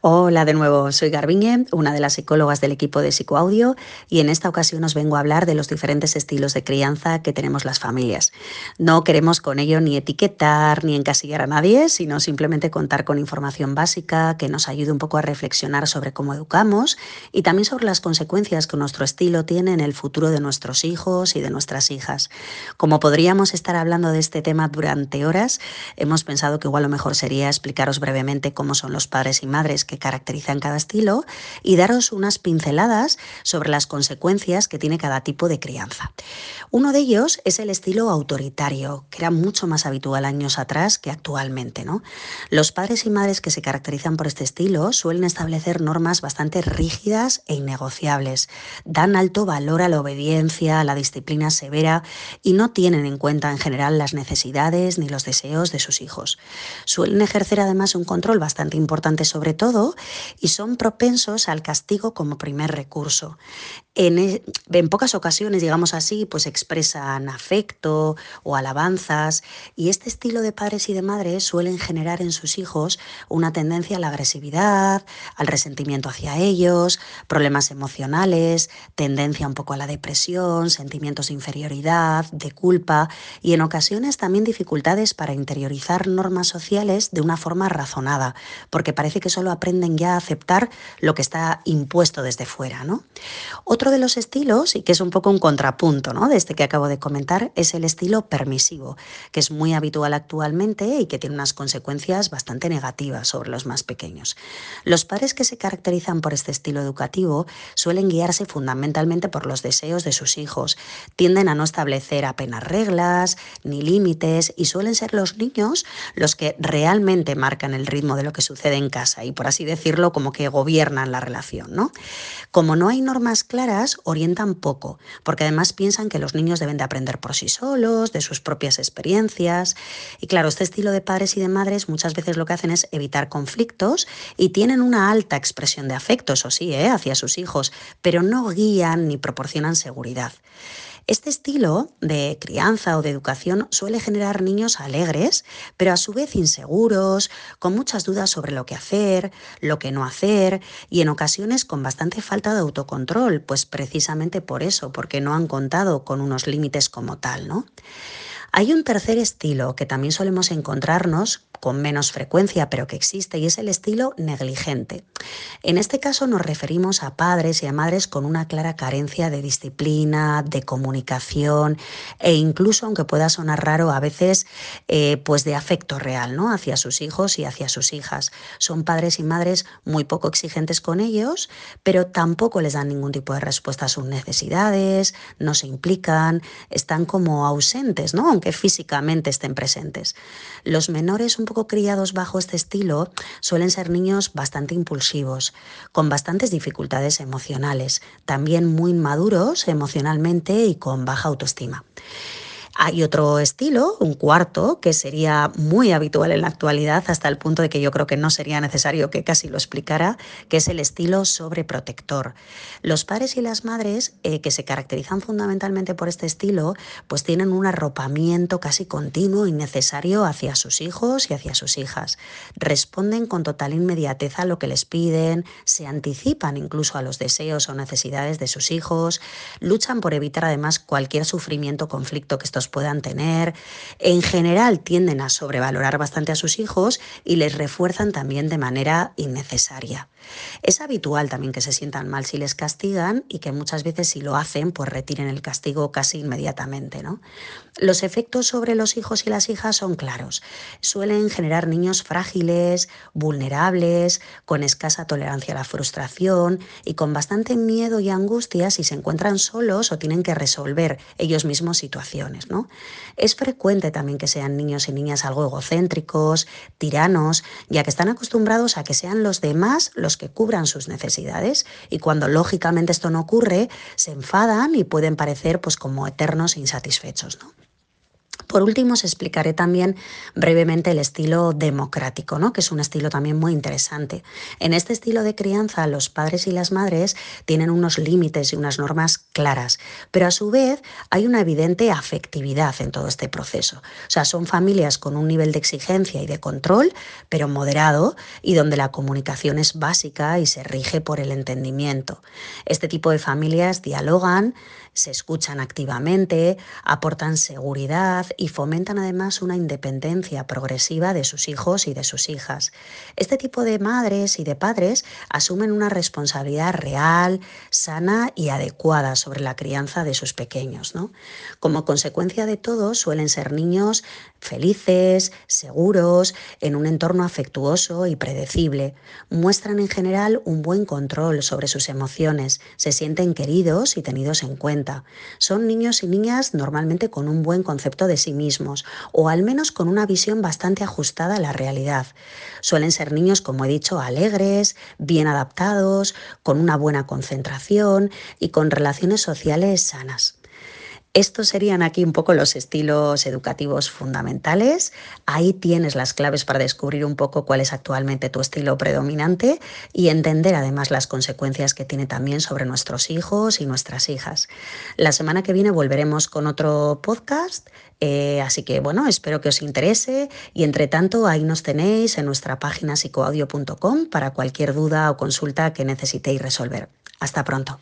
Hola de nuevo, soy Garbiñe, una de las psicólogas del equipo de Psicoaudio y en esta ocasión os vengo a hablar de los diferentes estilos de crianza que tenemos las familias. No queremos con ello ni etiquetar ni encasillar a nadie, sino simplemente contar con información básica que nos ayude un poco a reflexionar sobre cómo educamos y también sobre las consecuencias que nuestro estilo tiene en el futuro de nuestros hijos y de nuestras hijas. Como podríamos estar hablando de este tema durante horas, hemos pensado que igual lo mejor sería explicaros brevemente cómo son los padres y madres que caracterizan cada estilo y daros unas pinceladas sobre las consecuencias que tiene cada tipo de crianza. Uno de ellos es el estilo autoritario, que era mucho más habitual años atrás que actualmente. ¿no? Los padres y madres que se caracterizan por este estilo suelen establecer normas bastante rígidas e innegociables. Dan alto valor a la obediencia, a la disciplina severa y no tienen en cuenta en general las necesidades ni los deseos de sus hijos. Suelen ejercer además un control bastante importante sobre todo y son propensos al castigo como primer recurso. E, en, pocas ocasiones, digamos así, pues expresan afecto o alabanzas y este estilo de padres y de madres suelen generar en sus hijos una tendencia a la agresividad, al resentimiento hacia ellos, problemas emocionales, tendencia un poco a la depresión, sentimientos de inferioridad, de culpa y en ocasiones también dificultades para interiorizar normas sociales de una forma razonada, porque parece que solo aprenden ya a aceptar lo que está impuesto desde fuera. ¿no? Otro de los estilos, y que es un poco un contrapunto ¿no? de este que acabo de comentar, es el estilo permisivo, que es muy habitual actualmente y que tiene unas consecuencias bastante negativas sobre los más pequeños. Los padres que se caracterizan por este estilo educativo suelen guiarse fundamentalmente por los deseos de sus hijos, tienden a no establecer apenas reglas ni límites y suelen ser los niños los que realmente marcan el ritmo de lo que sucede en casa y por así decirlo como que gobiernan la relación. ¿no? Como no hay normas claras, orientan poco, porque además piensan que los niños deben de aprender por sí solos, de sus propias experiencias. Y claro, este estilo de padres y de madres muchas veces lo que hacen es evitar conflictos y tienen una alta expresión de afecto, eso sí, ¿eh? hacia sus hijos, pero no guían ni proporcionan seguridad. Este estilo de crianza o de educación suele generar niños alegres, pero a su vez inseguros, con muchas dudas sobre lo que hacer, lo que no hacer y en ocasiones con bastante falta de autocontrol, pues precisamente por eso, porque no han contado con unos límites como tal, ¿no? Hay un tercer estilo que también solemos encontrarnos con menos frecuencia, pero que existe, y es el estilo negligente. En este caso nos referimos a padres y a madres con una clara carencia de disciplina, de comunicación e incluso, aunque pueda sonar raro, a veces eh, pues de afecto real ¿no? hacia sus hijos y hacia sus hijas. Son padres y madres muy poco exigentes con ellos, pero tampoco les dan ningún tipo de respuesta a sus necesidades, no se implican, están como ausentes, ¿no? aunque físicamente estén presentes. Los menores un poco criados bajo este estilo suelen ser niños bastante impulsivos, con bastantes dificultades emocionales, también muy inmaduros emocionalmente y con baja autoestima. Hay otro estilo, un cuarto, que sería muy habitual en la actualidad hasta el punto de que yo creo que no sería necesario que casi lo explicara, que es el estilo sobreprotector. Los padres y las madres eh, que se caracterizan fundamentalmente por este estilo, pues tienen un arropamiento casi continuo y necesario hacia sus hijos y hacia sus hijas. Responden con total inmediatez a lo que les piden, se anticipan incluso a los deseos o necesidades de sus hijos, luchan por evitar además cualquier sufrimiento o conflicto que estos puedan tener. En general tienden a sobrevalorar bastante a sus hijos y les refuerzan también de manera innecesaria. Es habitual también que se sientan mal si les castigan y que muchas veces si lo hacen pues retiren el castigo casi inmediatamente. ¿no? Los efectos sobre los hijos y las hijas son claros. Suelen generar niños frágiles, vulnerables, con escasa tolerancia a la frustración y con bastante miedo y angustia si se encuentran solos o tienen que resolver ellos mismos situaciones. Es frecuente también que sean niños y niñas algo egocéntricos, tiranos, ya que están acostumbrados a que sean los demás los que cubran sus necesidades y cuando lógicamente esto no ocurre, se enfadan y pueden parecer pues como eternos insatisfechos. ¿no? Por último, os explicaré también brevemente el estilo democrático, ¿no? que es un estilo también muy interesante. En este estilo de crianza, los padres y las madres tienen unos límites y unas normas claras, pero a su vez hay una evidente afectividad en todo este proceso. O sea, son familias con un nivel de exigencia y de control, pero moderado, y donde la comunicación es básica y se rige por el entendimiento. Este tipo de familias dialogan, se escuchan activamente, aportan seguridad y fomentan además una independencia progresiva de sus hijos y de sus hijas. Este tipo de madres y de padres asumen una responsabilidad real, sana y adecuada sobre la crianza de sus pequeños. ¿no? Como consecuencia de todo, suelen ser niños felices, seguros, en un entorno afectuoso y predecible. Muestran en general un buen control sobre sus emociones, se sienten queridos y tenidos en cuenta. Son niños y niñas normalmente con un buen concepto de sí mismos o al menos con una visión bastante ajustada a la realidad. Suelen ser niños, como he dicho, alegres, bien adaptados, con una buena concentración y con relaciones sociales sanas. Estos serían aquí un poco los estilos educativos fundamentales. Ahí tienes las claves para descubrir un poco cuál es actualmente tu estilo predominante y entender además las consecuencias que tiene también sobre nuestros hijos y nuestras hijas. La semana que viene volveremos con otro podcast. Eh, así que bueno, espero que os interese y entre tanto ahí nos tenéis en nuestra página psicoaudio.com para cualquier duda o consulta que necesitéis resolver. Hasta pronto.